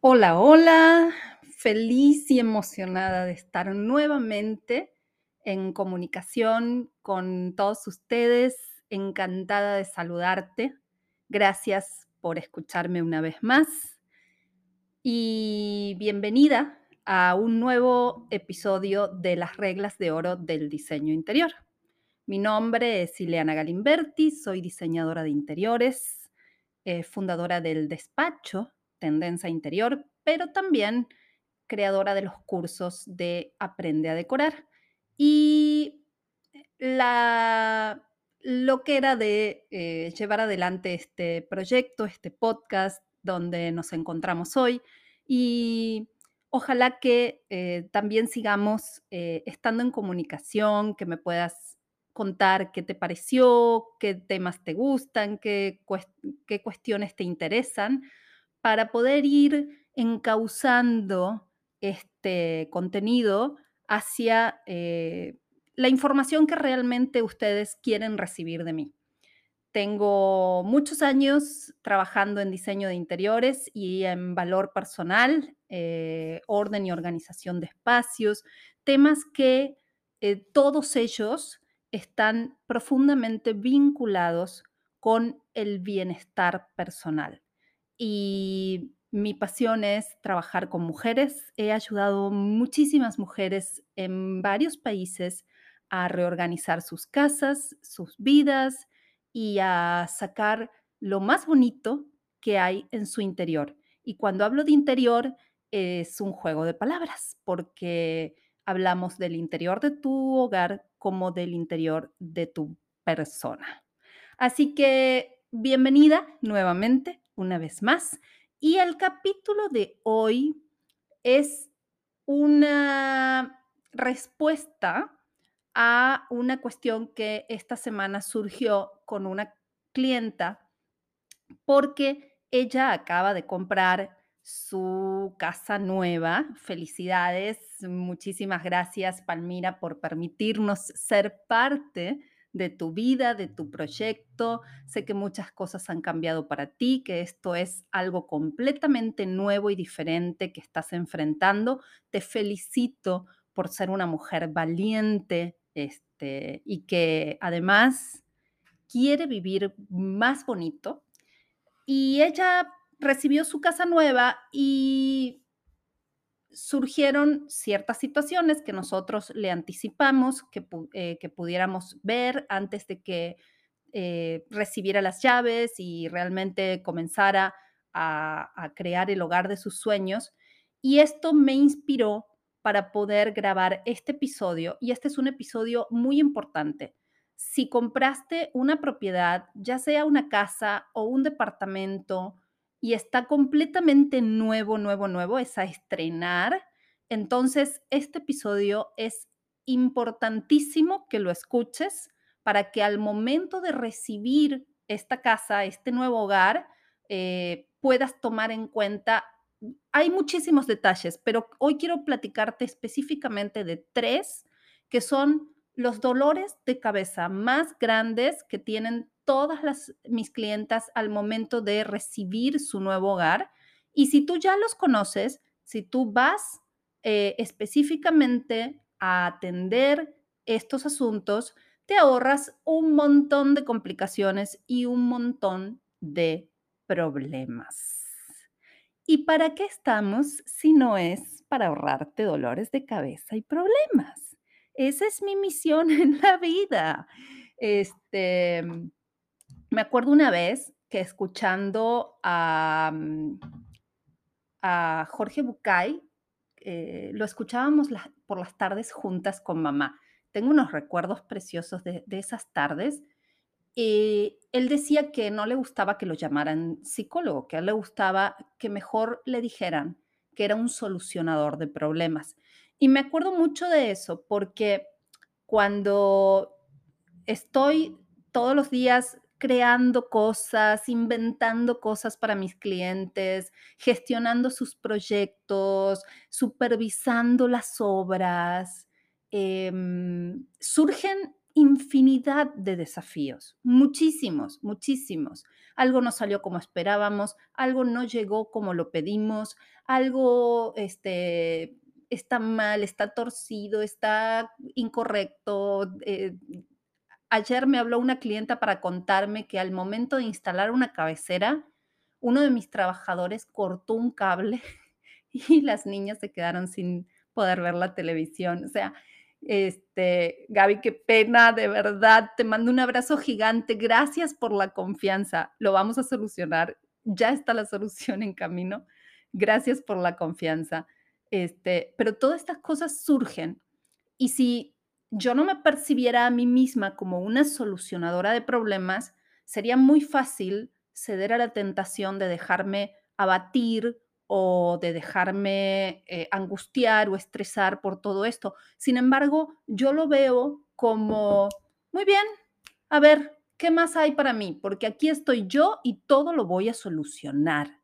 Hola, hola, feliz y emocionada de estar nuevamente en comunicación con todos ustedes, encantada de saludarte. Gracias por escucharme una vez más y bienvenida a un nuevo episodio de las reglas de oro del diseño interior. Mi nombre es Ileana Galimberti, soy diseñadora de interiores, eh, fundadora del despacho Tendencia Interior, pero también creadora de los cursos de Aprende a Decorar. Y la, lo que era de eh, llevar adelante este proyecto, este podcast donde nos encontramos hoy. Y ojalá que eh, también sigamos eh, estando en comunicación, que me puedas contar qué te pareció, qué temas te gustan, qué, qué cuestiones te interesan, para poder ir encauzando este contenido hacia eh, la información que realmente ustedes quieren recibir de mí. Tengo muchos años trabajando en diseño de interiores y en valor personal, eh, orden y organización de espacios, temas que eh, todos ellos están profundamente vinculados con el bienestar personal. Y mi pasión es trabajar con mujeres. He ayudado muchísimas mujeres en varios países a reorganizar sus casas, sus vidas y a sacar lo más bonito que hay en su interior. Y cuando hablo de interior, es un juego de palabras, porque hablamos del interior de tu hogar como del interior de tu persona. Así que bienvenida nuevamente, una vez más. Y el capítulo de hoy es una respuesta a una cuestión que esta semana surgió con una clienta porque ella acaba de comprar su casa nueva. Felicidades, muchísimas gracias Palmira por permitirnos ser parte de tu vida, de tu proyecto. Sé que muchas cosas han cambiado para ti, que esto es algo completamente nuevo y diferente que estás enfrentando. Te felicito por ser una mujer valiente este, y que además quiere vivir más bonito. Y ella recibió su casa nueva y surgieron ciertas situaciones que nosotros le anticipamos que, eh, que pudiéramos ver antes de que eh, recibiera las llaves y realmente comenzara a, a crear el hogar de sus sueños. Y esto me inspiró para poder grabar este episodio. Y este es un episodio muy importante. Si compraste una propiedad, ya sea una casa o un departamento, y está completamente nuevo, nuevo, nuevo, es a estrenar. Entonces, este episodio es importantísimo que lo escuches para que al momento de recibir esta casa, este nuevo hogar, eh, puedas tomar en cuenta. Hay muchísimos detalles, pero hoy quiero platicarte específicamente de tres que son los dolores de cabeza más grandes que tienen todas las, mis clientas al momento de recibir su nuevo hogar. Y si tú ya los conoces, si tú vas eh, específicamente a atender estos asuntos, te ahorras un montón de complicaciones y un montón de problemas. ¿Y para qué estamos si no es para ahorrarte dolores de cabeza y problemas? Esa es mi misión en la vida. Este, me acuerdo una vez que escuchando a, mm, Jorge Bucay, eh, lo escuchábamos por las tardes juntas con mamá. Tengo unos recuerdos preciosos de, esas tardes. y él decía que no le gustaba que lo llamaran psicólogo, que a él le gustaba que mejor le dijeran que era un solucionador de problemas. Y me acuerdo mucho de eso porque cuando estoy todos los días creando cosas, inventando cosas para mis clientes, gestionando sus proyectos, supervisando las obras. Em, surgen infinidad de desafíos, muchísimos, muchísimos. Algo no salió como esperábamos, algo no llegó como lo pedimos, algo este, está mal, está torcido, está incorrecto. Eh, ayer me habló una clienta para contarme que al momento de instalar una cabecera, uno de mis trabajadores cortó un cable y las niñas se quedaron sin poder ver la televisión. O sea, este, Gaby, qué pena, de verdad, te mando un abrazo gigante. Gracias por la confianza. Lo vamos a solucionar. Ya está la solución en camino. Gracias por la confianza. Este, pero todas estas cosas surgen y si yo no me percibiera a mí misma como una solucionadora de problemas, sería muy fácil ceder a la tentación de dejarme abatir o de dejarme eh, angustiar o estresar por todo esto. Sin embargo, yo lo veo como, muy bien, a ver, ¿qué más hay para mí? Porque aquí estoy yo y todo lo voy a solucionar,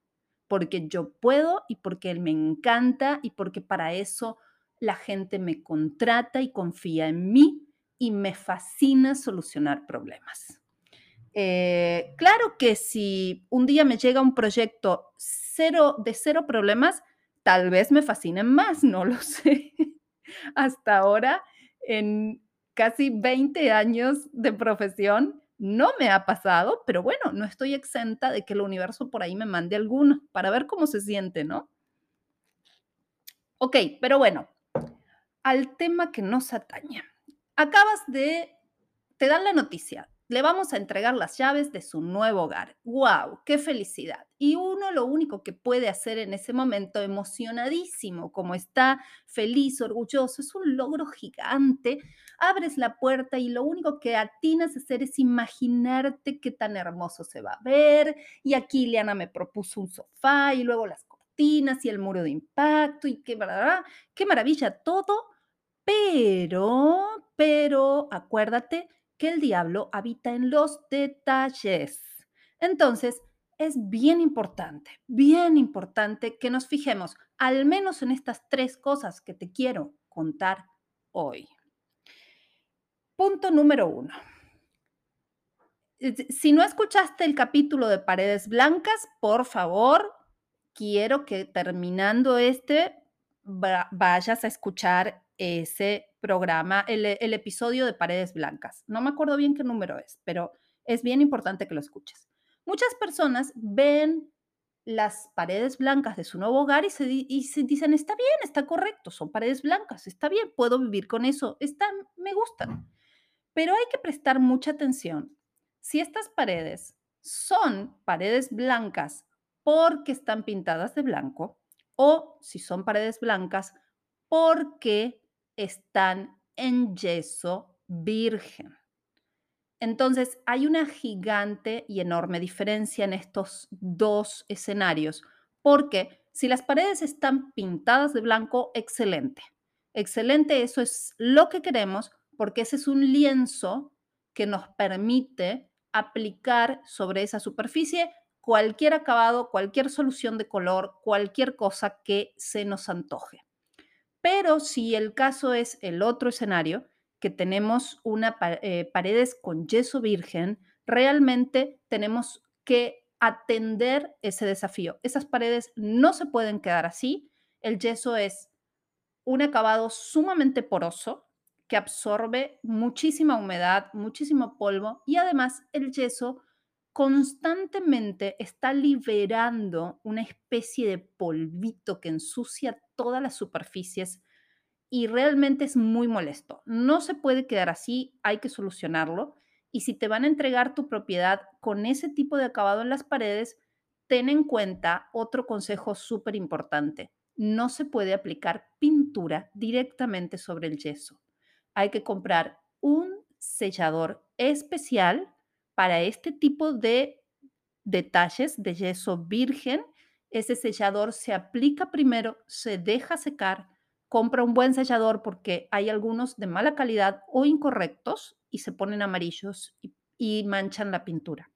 porque yo puedo y porque me encanta y porque para eso la gente me contrata y confía en mí y me fascina solucionar problemas. Eh, claro que si un día me llega un proyecto cero, de cero problemas, tal vez me fascinen más, no lo sé. Hasta ahora, en casi 20 años de profesión, no me ha pasado, pero bueno, no estoy exenta de que el universo por ahí me mande alguno para ver cómo se siente, ¿no? Ok, pero bueno, al tema que nos atañe. Acabas de, te dan la noticia, le vamos a entregar las llaves de su nuevo hogar. ¡Wow! ¡Qué felicidad! Y uno lo único que puede hacer en ese momento, emocionadísimo, como está feliz, orgulloso, es un logro gigante. Abres la puerta y lo único que atinas a hacer es imaginarte qué tan hermoso se va a ver. Y aquí Liana me propuso un sofá y luego las cortinas y el muro de impacto y qué, qué maravilla todo. Pero, pero, acuérdate que el diablo habita en los detalles. Entonces, es bien importante, bien importante que nos fijemos al menos en estas tres cosas que te quiero contar hoy. Punto número uno. Si no escuchaste el capítulo de Paredes Blancas, por favor, quiero que terminando este vayas a escuchar ese programa, el, el, episodio de Paredes Blancas. No me acuerdo bien qué número es, pero es bien importante que lo escuches. Muchas personas ven las paredes blancas de su nuevo hogar y se, y se dicen, está bien, está correcto, son paredes blancas, está bien, puedo vivir con eso, están, me gustan. Pero hay que prestar mucha atención. Si estas paredes son paredes blancas porque están pintadas de blanco o si son paredes blancas porque están en yeso virgen. Entonces, hay una gigante y enorme diferencia en estos dos escenarios, porque si las paredes están pintadas de blanco, excelente. Excelente, eso es lo que queremos, porque ese es un lienzo que nos permite aplicar sobre esa superficie cualquier acabado, cualquier solución de color, cualquier cosa que se nos antoje. Pero si el caso es el otro escenario, que tenemos una eh, paredes con yeso virgen, realmente tenemos que atender ese desafío. Esas paredes no se pueden quedar así. El yeso es un acabado sumamente poroso que absorbe muchísima humedad, muchísimo polvo y además el yeso constantemente está liberando una especie de polvito que ensucia todas las superficies y realmente es muy molesto. No se puede quedar así, hay que solucionarlo. Y si te van a entregar tu propiedad con ese tipo de acabado en las paredes, ten en cuenta otro consejo súper importante. No se puede aplicar pintura directamente sobre el yeso. Hay que comprar un sellador especial para este tipo de detalles de yeso virgen. Ese sellador se aplica primero, se deja secar, compra un buen sellador porque hay algunos de mala calidad o incorrectos y se ponen amarillos y, manchan la pintura.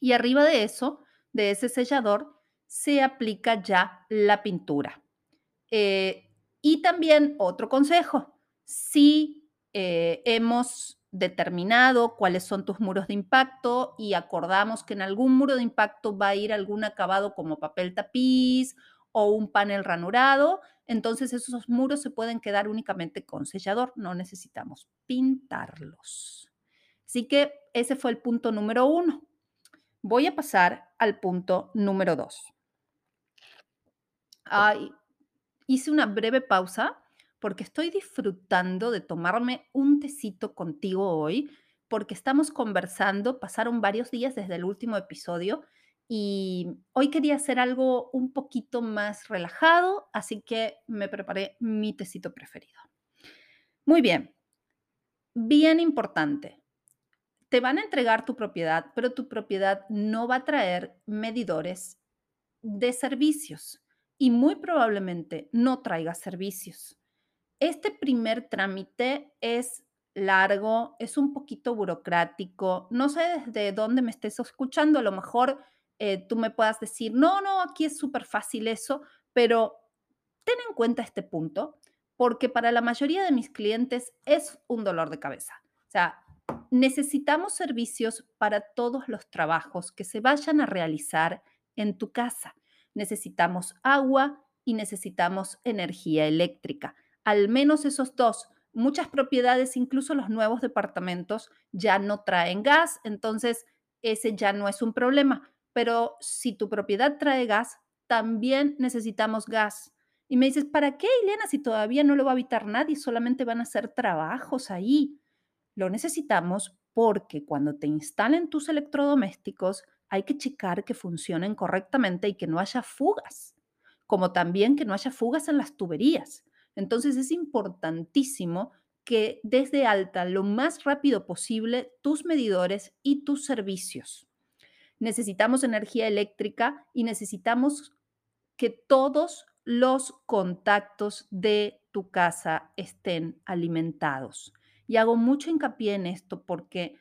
Y arriba de eso, de ese sellador, se aplica ya la pintura. Eh, y también otro consejo, si eh, hemos determinado cuáles son tus muros de impacto y acordamos que en algún muro de impacto va a ir algún acabado como papel tapiz o un panel ranurado, entonces esos muros se pueden quedar únicamente con sellador, no necesitamos pintarlos. Así que ese fue el punto número uno. Voy a pasar al punto número dos. hice una breve pausa porque estoy disfrutando de tomarme un tecito contigo hoy, porque estamos conversando, pasaron varios días desde el último episodio y hoy quería hacer algo un poquito más relajado, así que me preparé mi tecito preferido. Muy bien, bien importante. Te van a entregar tu propiedad, pero tu propiedad no va a traer medidores de servicios y muy probablemente no traiga servicios. Este primer trámite es largo, es un poquito burocrático. No sé desde dónde me estés escuchando, a lo mejor eh, tú me puedas decir, no, no, aquí es súper fácil eso, pero ten en cuenta este punto, porque para la mayoría de mis clientes es un dolor de cabeza. O sea, necesitamos servicios para todos los trabajos que se vayan a realizar en tu casa. Necesitamos agua y necesitamos energía eléctrica al menos esos dos. Muchas propiedades, incluso los nuevos departamentos, ya no traen gas, entonces ese ya no es un problema. Pero si tu propiedad trae gas, también necesitamos gas. Y me dices, ¿para qué, Elena, si todavía no lo va a habitar nadie? Solamente van a hacer trabajos ahí. Lo necesitamos porque cuando te instalen tus electrodomésticos, hay que checar que funcionen correctamente y que no haya fugas, como también que no haya fugas en las tuberías. Entonces es importantísimo que desde alta lo más rápido posible tus medidores y tus servicios. Necesitamos energía eléctrica y necesitamos que todos los contactos de tu casa estén alimentados. Y hago mucho hincapié en esto porque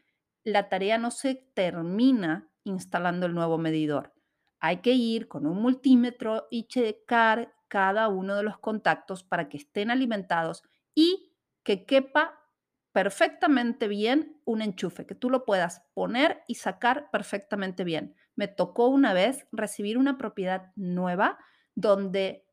la tarea no se termina instalando el nuevo medidor. Hay que ir con un multímetro y checar cada uno de los contactos para que estén alimentados y que quepa perfectamente bien un enchufe, que tú lo puedas poner y sacar perfectamente bien. Me tocó una vez recibir una propiedad nueva donde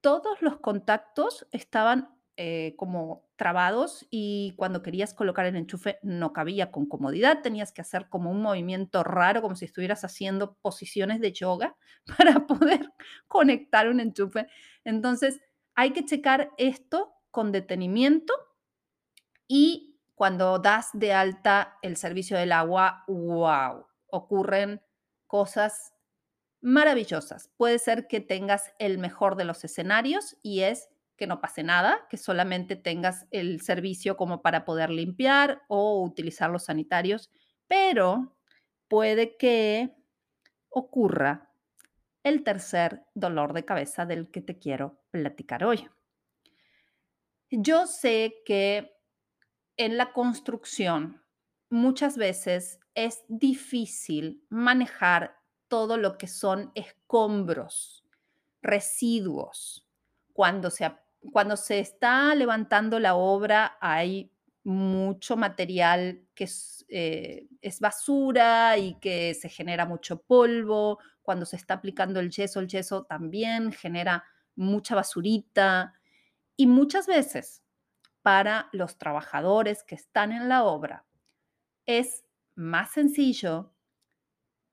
todos los contactos estaban eh, como trabados y cuando querías colocar el enchufe no cabía con comodidad, tenías que hacer como un movimiento raro, como si estuvieras haciendo posiciones de yoga para poder conectar un enchufe. Entonces, hay que checar esto con detenimiento y cuando das de alta el servicio del agua, wow, ocurren cosas maravillosas. Puede ser que tengas el mejor de los escenarios y es que no pase nada, que solamente tengas el servicio como para poder limpiar o utilizar los sanitarios, pero puede que ocurra el tercer dolor de cabeza del que te quiero platicar hoy. Yo sé que en la construcción muchas veces es difícil manejar todo lo que son escombros, residuos, cuando se cuando se está levantando la obra hay mucho material que eh, es, basura y que se genera mucho polvo. Cuando se está aplicando el yeso, el yeso también genera mucha basurita. Y muchas veces para los trabajadores que están en la obra es más sencillo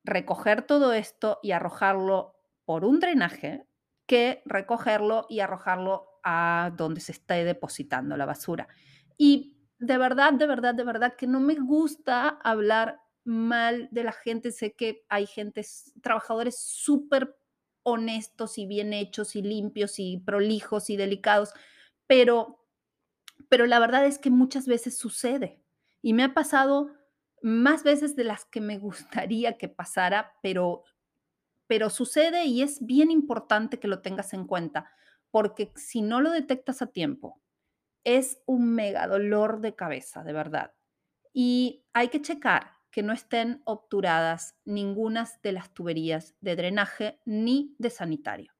recoger todo esto y arrojarlo por un drenaje que recogerlo y arrojarlo a donde se esté depositando la basura. Y de verdad, de verdad, de verdad que no me gusta hablar mal de la gente. Sé que hay gente, trabajadores súper honestos y bien hechos y limpios y prolijos y delicados, pero, pero la verdad es que muchas veces sucede y me ha pasado más veces de las que me gustaría que pasara, pero, pero sucede y es bien importante que lo tengas en cuenta porque si no lo detectas a tiempo, es un mega dolor de cabeza, de verdad. Y hay que checar que no estén obturadas ninguna de las tuberías de drenaje ni de sanitario.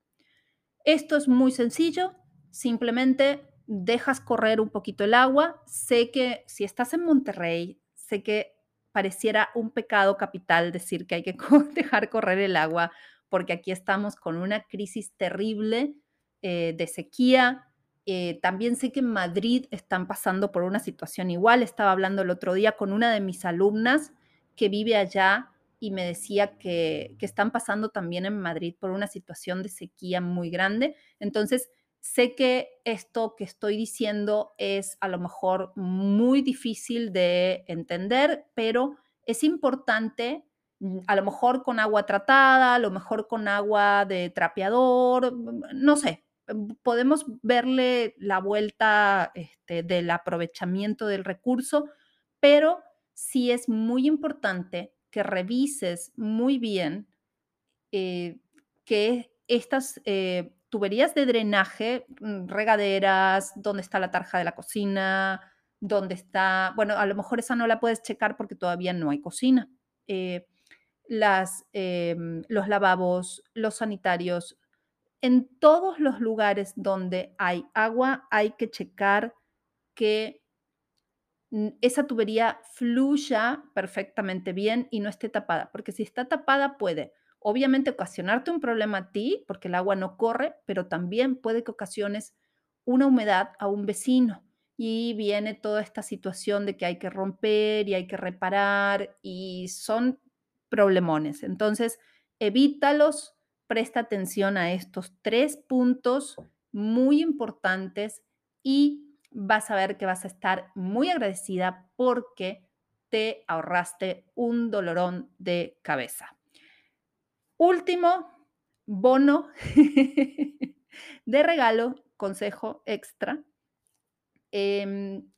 Esto es muy sencillo, simplemente dejas correr un poquito el agua. Sé que si estás en Monterrey, sé que pareciera un pecado capital decir que hay que dejar correr el agua, porque aquí estamos con una crisis terrible eh, de sequía. Eh, también sé que en Madrid están pasando por una situación igual. Estaba hablando el otro día con una de mis alumnas que vive allá y me decía que, que están pasando también en Madrid por una situación de sequía muy grande. Entonces, Sé que esto que estoy diciendo es a lo mejor muy difícil de entender, pero es importante, mm, a lo mejor con agua tratada, a lo mejor con agua de trapeador, mm, no sé, podemos verle la vuelta este, del aprovechamiento del recurso, pero sí es muy importante que revises muy bien eh, que estas eh, tuberías de drenaje, mm, regaderas, dónde está la tarja de la cocina, dónde está, bueno, a lo mejor esa no la puedes checar porque todavía no hay cocina. Eh, las, em, los lavabos, los sanitarios, en todos los lugares donde hay agua hay que checar que esa tubería fluya perfectamente bien y no esté tapada, porque si está tapada puede obviamente ocasionarte un problema a ti, porque el agua no corre, pero también puede que ocasiones una humedad a un vecino. Y viene toda esta situación de que hay que romper y hay que reparar y son problemones. Entonces, evítalos, presta atención a estos tres puntos muy importantes y vas a ver que vas a estar muy agradecida porque te ahorraste un dolorón de cabeza. Último bono de regalo, consejo extra. Em,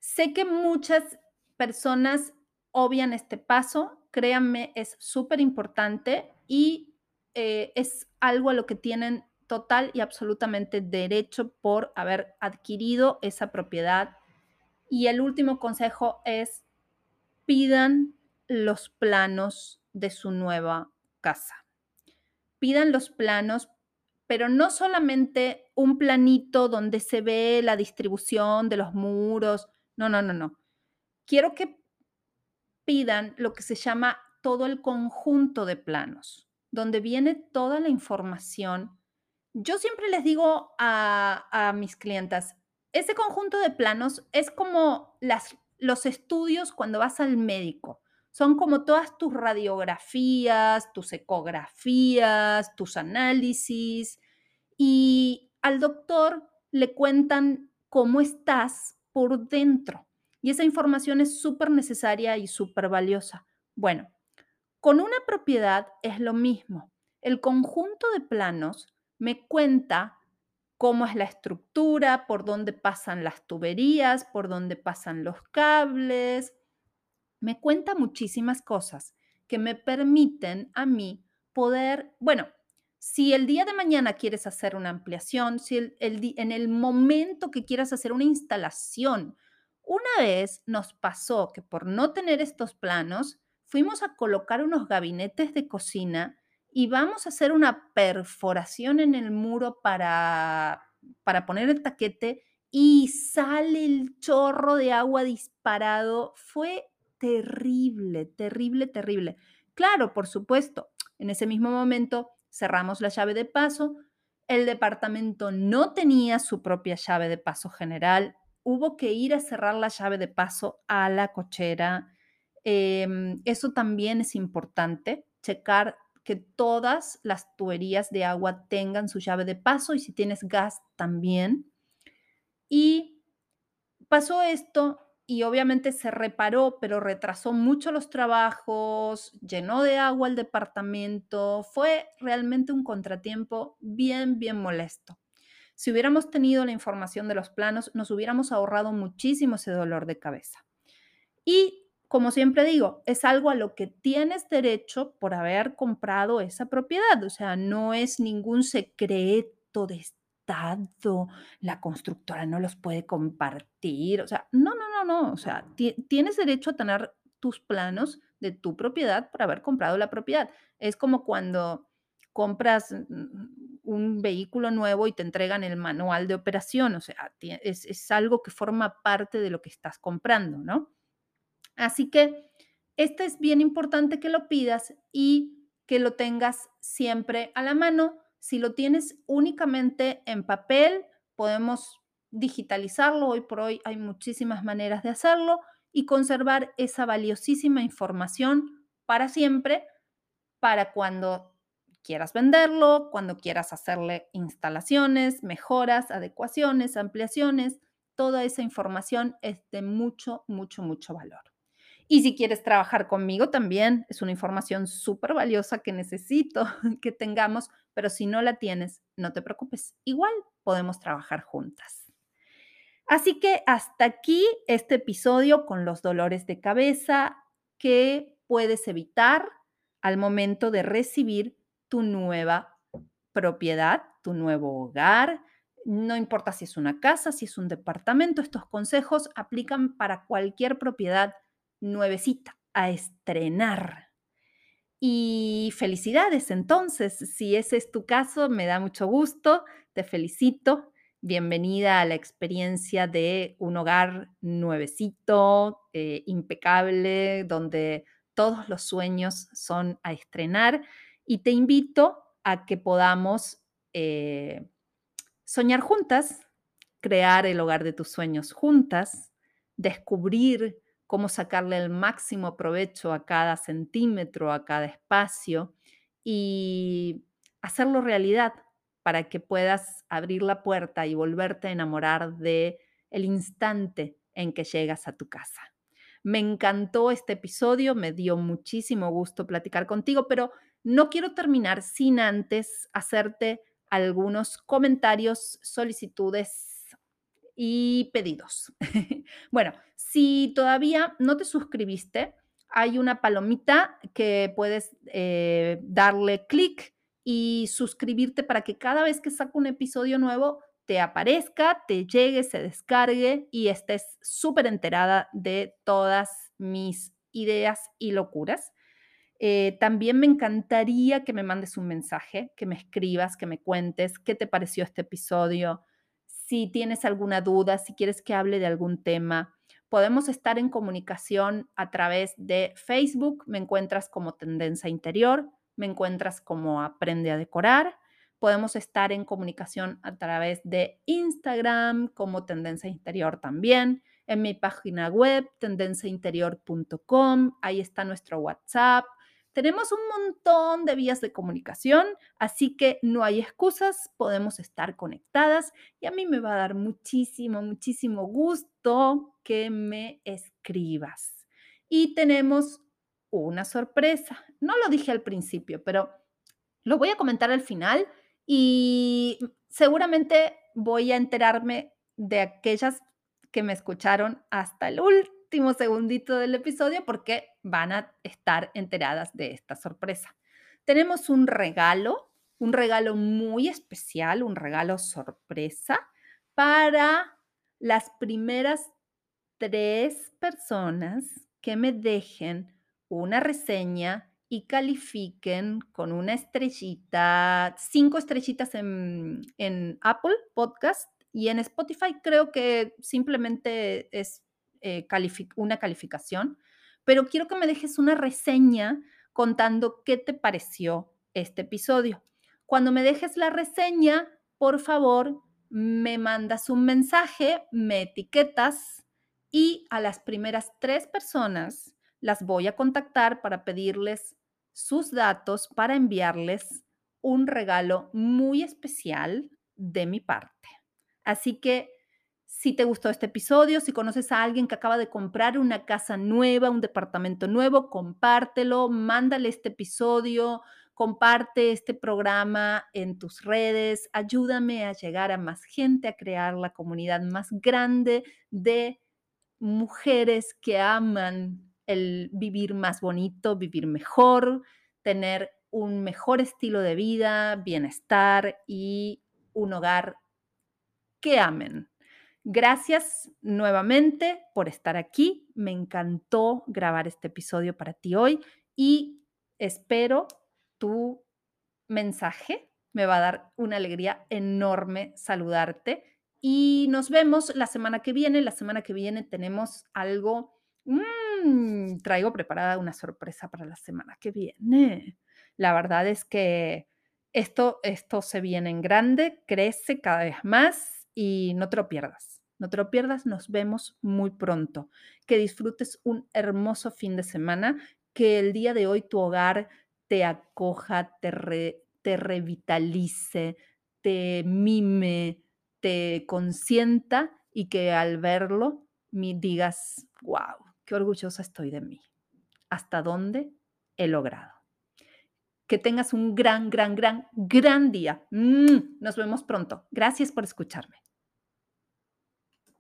sé que muchas personas obvian este paso, créanme, es súper importante y eh, es algo a lo que tienen total y absolutamente derecho por haber adquirido esa propiedad. Y el último consejo es pidan los planos de su nueva casa. Pidan los planos, pero no solamente un planito donde se ve la distribución de los muros. No, no, no, no. Quiero que pidan lo que se llama todo el conjunto de planos, donde viene toda la información. Yo siempre les digo a, mis clientas, ese conjunto de planos es como las, los estudios cuando vas al médico son como todas tus radiografías, tus ecografías, tus análisis y al doctor le cuentan cómo estás por dentro. Y esa información es súper necesaria y súper valiosa. Bueno, con una propiedad es lo mismo. El conjunto de planos me cuenta cómo es la estructura, por dónde pasan las tuberías, por dónde pasan los cables, me cuenta muchísimas cosas que me permiten a mí poder, bueno, si el día de mañana quieres hacer una ampliación, si en el momento que quieras hacer una instalación, una vez nos pasó que por no tener estos planos, fuimos a colocar unos gabinetes de cocina y vamos a hacer una perforación en el muro para, para poner el taquete y sale el chorro de agua disparado. Fue terrible, terrible, terrible. Claro, por supuesto, en ese mismo momento cerramos la llave de paso, el departamento no tenía su propia llave de paso general, hubo que ir a cerrar la llave de paso a la cochera. Em, eso también es importante, checar que todas las tuberías de agua tengan su llave de paso y si tienes gas también. Y pasó esto y obviamente se reparó, pero retrasó mucho los trabajos, llenó de agua el departamento, fue realmente un contratiempo bien, bien molesto. Si hubiéramos tenido la información de los planos, nos hubiéramos ahorrado muchísimo ese dolor de cabeza. Y como siempre digo, es algo a lo que tienes derecho por haber comprado esa propiedad, o sea, no es ningún secreto de la constructora no los puede compartir, o sea, no, no, no, no, o sea, tienes derecho a tener tus planos de tu propiedad por haber comprado la propiedad. Es como cuando compras, un vehículo nuevo y te entregan el manual de operación, o sea, es, es algo que forma parte de lo que estás comprando, ¿no? Así que este es bien importante que lo pidas y que lo tengas siempre a la mano. Si lo tienes únicamente en papel, podemos digitalizarlo. Hoy por hoy hay muchísimas maneras de hacerlo y conservar esa valiosísima información para siempre, para cuando quieras venderlo, cuando quieras hacerle instalaciones, mejoras, adecuaciones, ampliaciones. Toda esa información es de mucho, mucho, mucho valor. Y si quieres trabajar conmigo también, es una información súper valiosa que necesito que tengamos, pero si no la tienes, no te preocupes, igual podemos trabajar juntas. Así que hasta aquí este episodio con los dolores de cabeza que puedes evitar al momento de recibir tu nueva propiedad, tu nuevo hogar. No importa si es una casa, si es un departamento, estos consejos aplican para cualquier propiedad nuevecita, a estrenar. Y felicidades entonces, si ese es tu caso, me da mucho gusto, te felicito. Bienvenida a la experiencia de un hogar nuevecito, eh, impecable, donde todos los sueños son a estrenar. Y te invito a que podamos eh, soñar juntas, crear el hogar de tus sueños juntas, descubrir cómo sacarle el máximo provecho a cada centímetro, a cada espacio y hacerlo realidad para que puedas abrir la puerta y volverte a enamorar de el instante en que llegas a tu casa. Me encantó este episodio, me dio muchísimo gusto platicar contigo, pero no quiero terminar sin antes hacerte algunos comentarios, solicitudes y pedidos. bueno, si todavía no te suscribiste, hay una palomita que puedes eh, darle clic y suscribirte para que cada vez que saco un episodio nuevo te aparezca, te llegue, se descargue y estés súper enterada de todas mis ideas y locuras. Eh, también me encantaría que me mandes un mensaje, que me escribas, que me cuentes qué te pareció este episodio, si tienes alguna duda, si quieres que hable de algún tema. Podemos estar en comunicación a través de Facebook, me encuentras como Tendencia Interior, me encuentras como Aprende a Decorar. Podemos estar en comunicación a través de Instagram como Tendencia Interior también, en mi página web tendenciainterior.com, ahí está nuestro WhatsApp, tenemos un montón de vías de comunicación, así que no hay excusas, podemos estar conectadas y a mí me va a dar muchísimo, muchísimo gusto que me escribas. Y tenemos una sorpresa. No lo dije al principio, pero lo voy a comentar al final y seguramente voy a enterarme de aquellas que me escucharon hasta el último último segundito del episodio porque van a estar enteradas de esta sorpresa. Tenemos un regalo, un regalo muy especial, un regalo sorpresa para las primeras tres personas que me dejen una reseña y califiquen con una estrellita, cinco estrellitas en, en Apple Podcast y en Spotify creo que simplemente es eh, una calificación, pero quiero que me dejes una reseña contando qué te pareció este episodio. Cuando me dejes la reseña, por favor, me mandas un mensaje, me etiquetas y a las primeras tres personas las voy a contactar para pedirles sus datos para enviarles un regalo muy especial de mi parte. Así que si te gustó este episodio, si conoces a alguien que acaba de comprar una casa nueva, un departamento nuevo, compártelo, mándale este episodio, comparte este programa en tus redes, ayúdame a llegar a más gente, a crear la comunidad más grande de mujeres que aman el vivir más bonito, vivir mejor, tener un mejor estilo de vida, bienestar y un hogar que amen. Gracias nuevamente por estar aquí. Me encantó grabar este episodio para ti hoy y espero tu mensaje Me va a dar una alegría enorme saludarte y nos vemos la semana que viene. La semana que viene tenemos algo, mm, traigo preparada una sorpresa para la semana que viene. La verdad es que esto, esto se viene en grande, crece cada vez más y no te lo pierdas. No te lo pierdas, nos vemos muy pronto. Que disfrutes un hermoso fin de semana, que el día de hoy tu hogar te acoja, te, re- te revitalice, te mime, te consienta y que al verlo mi- digas, wow, qué orgullosa estoy de mí. ¿Hasta dónde he logrado? Que tengas un gran, gran, gran, gran día. Mm, Nos vemos pronto. Gracias por escucharme.